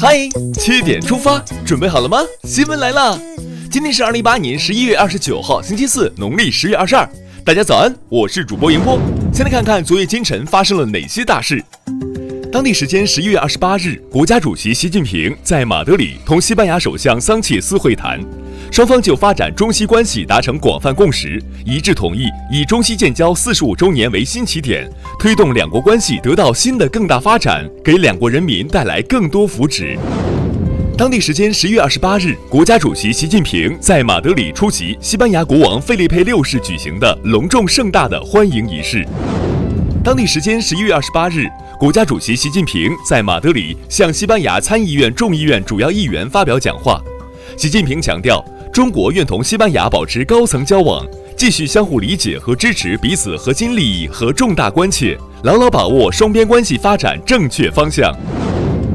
嗨，七点出发，准备好了吗？新闻来了，今天是二零一八年十一月二十九号，星期四，农历十月二十二。大家早安，我是主播迎波。先来看看昨夜今晨发生了哪些大事。当地时间十一月二十八日，国家主席习近平在马德里同西班牙首相桑切斯会谈。双方就发展中西关系达成广泛共识，一致同意以中西建交四十五周年为新起点，推动两国关系得到新的更大发展，给两国人民带来更多福祉。当地时间十月二十八日，国家主席习近平在马德里出席西班牙国王费利佩六世举行的隆重盛大的欢迎仪式。当地时间十一月二十八日，国家主席习近平在马德里向西班牙参议院众议院主要议员发表讲话。习近平强调。中国愿同西班牙保持高层交往，继续相互理解和支持彼此核心利益和重大关切，牢牢把握双边关系发展正确方向。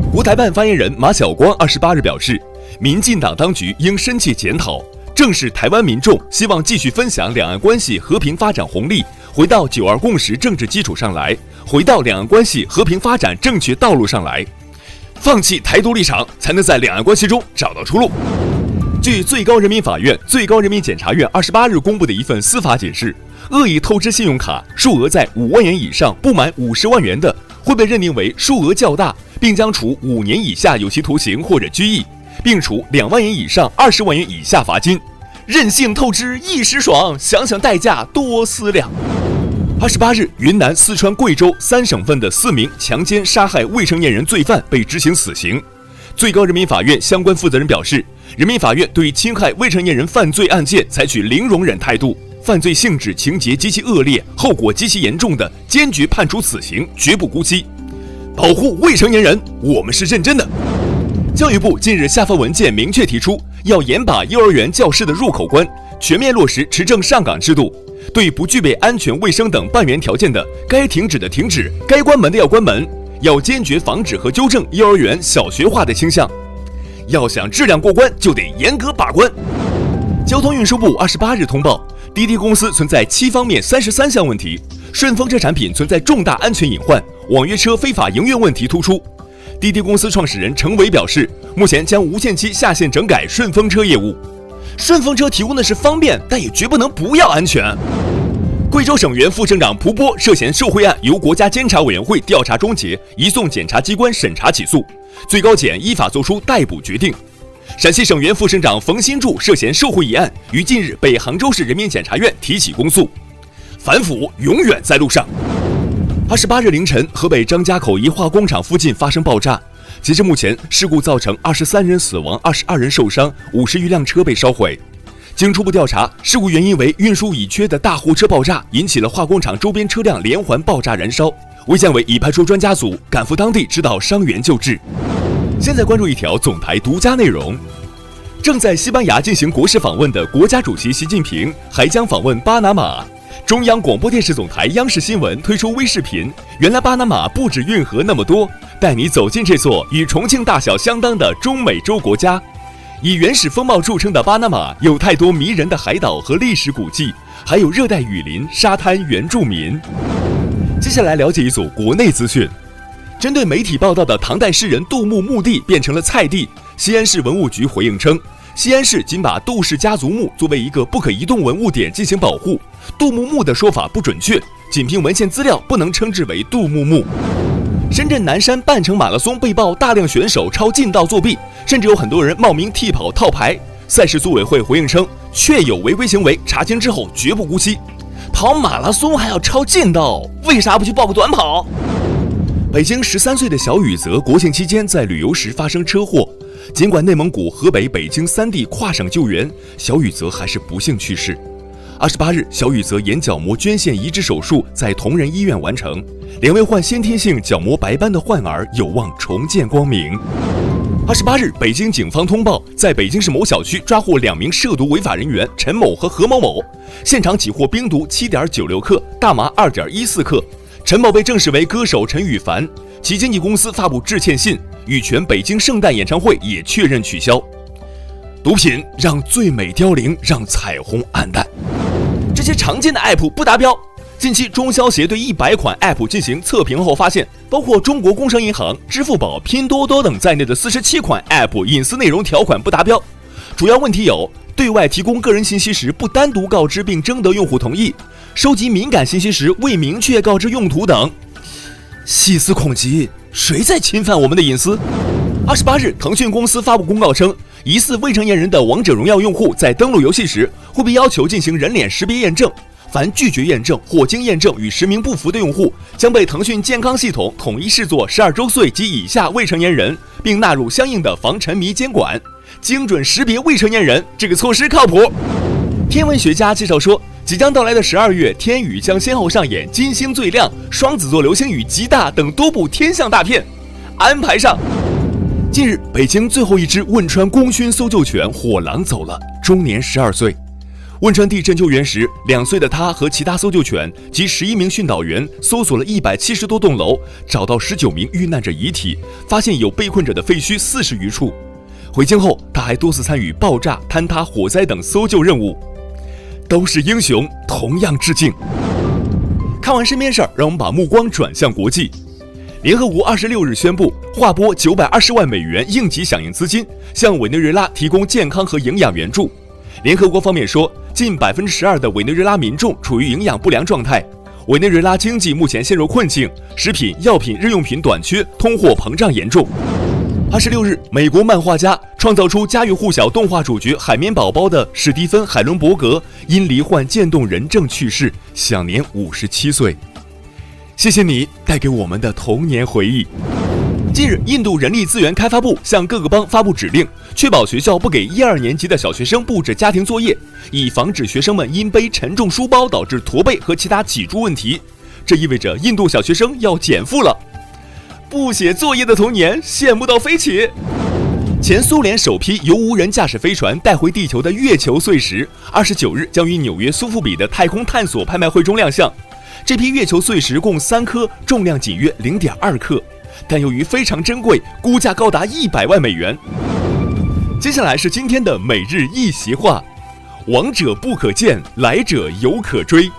国台办发言人马晓光二十八日表示，民进党当局应深切检讨，正视台湾民众希望继续分享两岸关系和平发展红利，回到九二共识政治基础上来，回到两岸关系和平发展正确道路上来，放弃台独立场，才能在两岸关系中找到出路。据最高人民法院、最高人民检察院二十八日公布的一份司法解释，恶意透支信用卡数额在五万元以上不满五十万元的，会被认定为数额较大，并将处五年以下有期徒刑或者拘役，并处两万元以上二十万元以下罚金。任性透支一时爽，想想代价多思量。二十八日，云南、四川、贵州三省份的四名强奸、杀害未成年人罪犯被执行死刑。最高人民法院相关负责人表示。人民法院对侵害未成年人犯罪案件采取零容忍态度，犯罪性质、情节极其恶劣、后果极其严重的，坚决判处死刑，绝不姑息。保护未成年人，我们是认真的。教育部近日下发文件，明确提出要严把幼儿园教师的入口关，全面落实持证上岗制度。对不具备安全卫生等办园条件的，该停止的停止，该关门的要关门。要坚决防止和纠正幼儿园小学化的倾向。要想质量过关，就得严格把关。交通运输部二十八日通报，滴滴公司存在七方面三十三项问题，顺风车产品存在重大安全隐患，网约车非法营运问题突出。滴滴公司创始人程伟表示，目前将无限期下线整改顺风车业务。顺风车提供的是方便，但也绝不能不要安全。贵州省原副省长蒲波涉嫌受贿案由国家监察委员会调查终结，移送检察机关审查起诉。最高检依法作出逮捕决定。陕西省原副省长冯新柱涉嫌受贿一案，于近日被杭州市人民检察院提起公诉。反腐永远在路上。二十八日凌晨，河北张家口一化工厂附近发生爆炸，截至目前，事故造成二十三人死亡，二十二人受伤，五十余辆车被烧毁。经初步调查，事故原因为运输乙炔的大货车爆炸，引起了化工厂周边车辆连环爆炸燃烧。卫健委已派出专家组赶赴当地指导伤员救治。现在关注一条总台独家内容：正在西班牙进行国事访问的国家主席习近平还将访问巴拿马。中央广播电视总台央视新闻推出微视频，原来巴拿马不止运河那么多，带你走进这座与重庆大小相当的中美洲国家。以原始风貌著称的巴拿马有太多迷人的海岛和历史古迹，还有热带雨林、沙滩、原住民。接下来了解一组国内资讯。针对媒体报道的唐代诗人杜牧墓地变成了菜地，西安市文物局回应称，西安市仅把杜氏家族墓作为一个不可移动文物点进行保护，杜牧墓的说法不准确，仅凭文献资料不能称之为杜牧墓。深圳南山半程马拉松被曝大量选手抄近道作弊，甚至有很多人冒名替跑套牌。赛事组委会回应称，确有违规行为，查清之后绝不姑息。跑马拉松还要抄近道，为啥不去报个短跑？北京十三岁的小雨泽国庆期间在旅游时发生车祸，尽管内蒙古、河北、北京三地跨省救援，小雨泽还是不幸去世。二十八日，小雨泽眼角膜捐献移植手术在同仁医院完成，两位患先天性角膜白斑的患儿有望重见光明。二十八日，北京警方通报，在北京市某小区抓获两名涉毒违法人员陈某和何某某，现场起获冰毒七点九六克、大麻二点一四克。陈某被证实为歌手陈羽凡，其经纪公司发布致歉信，羽泉北京圣诞演唱会也确认取消。毒品让最美凋零，让彩虹黯淡，一些常见的 app 不达标，近期，中消协对一百款 App 进行测评后发现，包括中国工商银行、支付宝、拼多多等在内的四十七款 App 隐私内容条款不达标。主要问题有：对外提供个人信息时不单独告知并征得用户同意，收集敏感信息时未明确告知用途等。细思恐极，谁在侵犯我们的隐私？二十八日，腾讯公司发布公告称，疑似未成年人的《王者荣耀》用户在登录游戏时会被要求进行人脸识别验证。凡拒绝验证或经验证与实名不符的用户，将被腾讯健康系统统一视作十二周岁及以下未成年人，并纳入相应的防沉迷监管。精准识别未成年人，这个措施靠谱。天文学家介绍说，即将到来的十二月，天宇将先后上演《金星最亮》《双子座流星雨极大》等多部天象大片。安排上。近日，北京最后一只汶川功勋搜救犬火狼走了，终年十二岁。汶川地震救援时，两岁的他和其他搜救犬及十一名训导员搜索了一百七十多栋楼，找到十九名遇难者遗体，发现有被困者的废墟四十余处。回京后，他还多次参与爆炸、坍塌、火灾等搜救任务。都是英雄，同样致敬。看完身边事儿，让我们把目光转向国际。联合国二十六日宣布划拨九百二十万美元应急响应资金，向委内瑞拉提供健康和营养援助。联合国方面说。近百分之十二的委内瑞拉民众处于营养不良状态，委内瑞拉经济目前陷入困境，食品、药品、日用品短缺，通货膨胀严重。二十六日，美国漫画家创造出家喻户晓动画主角海绵宝宝的史蒂芬·海伦伯格因罹患渐冻人症去世，享年五十七岁。谢谢你带给我们的童年回忆。近日，印度人力资源开发部向各个邦发布指令，确保学校不给一二年级的小学生布置家庭作业，以防止学生们因背沉重书包导致驼背和其他脊柱问题。这意味着印度小学生要减负了。不写作业的童年，羡慕到飞起！前苏联首批由无人驾驶飞船带回地球的月球碎石，二十九日将于纽约苏富比的太空探索拍卖会中亮相。这批月球碎石共三颗，重量仅约零点二克。但由于非常珍贵，估价高达一百万美元。接下来是今天的每日一席话：王者不可见，来者犹可追。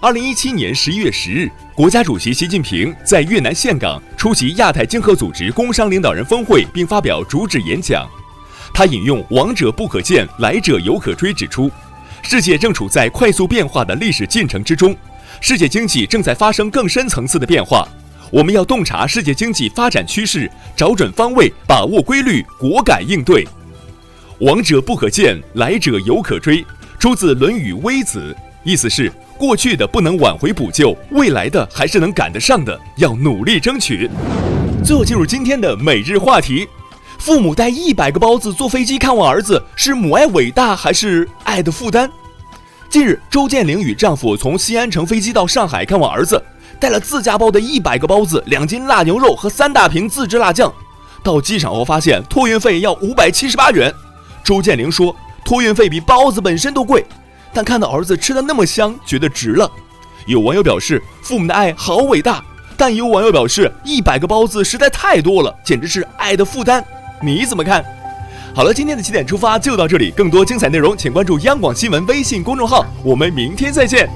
二零一七年十一月十日，国家主席习近平在越南岘港出席亚太经合组织工商领导人峰会，并发表主旨演讲。他引用“王者不可见，来者犹可追”，指出，世界正处在快速变化的历史进程之中，世界经济正在发生更深层次的变化。我们要洞察世界经济发展趋势，找准方位，把握规律，果敢应对。王者不可见，来者犹可追，出自《论语·微子》，意思是过去的不能挽回补救，未来的还是能赶得上的，要努力争取。最后进入今天的每日话题：父母带一百个包子坐飞机看望儿子，是母爱伟大还是爱的负担？近日，周建玲与丈夫从西安乘飞机到上海看望儿子。带了自家包的一百个包子、两斤辣牛肉和三大瓶自制辣酱，到机场后发现托运费要五百七十八元。周建玲说，托运费比包子本身都贵，但看到儿子吃的那么香，觉得值了。有网友表示，父母的爱好伟大，但有网友表示，一百个包子实在太多了，简直是爱的负担。你怎么看？好了，今天的起点出发就到这里，更多精彩内容请关注央广新闻微信公众号，我们明天再见。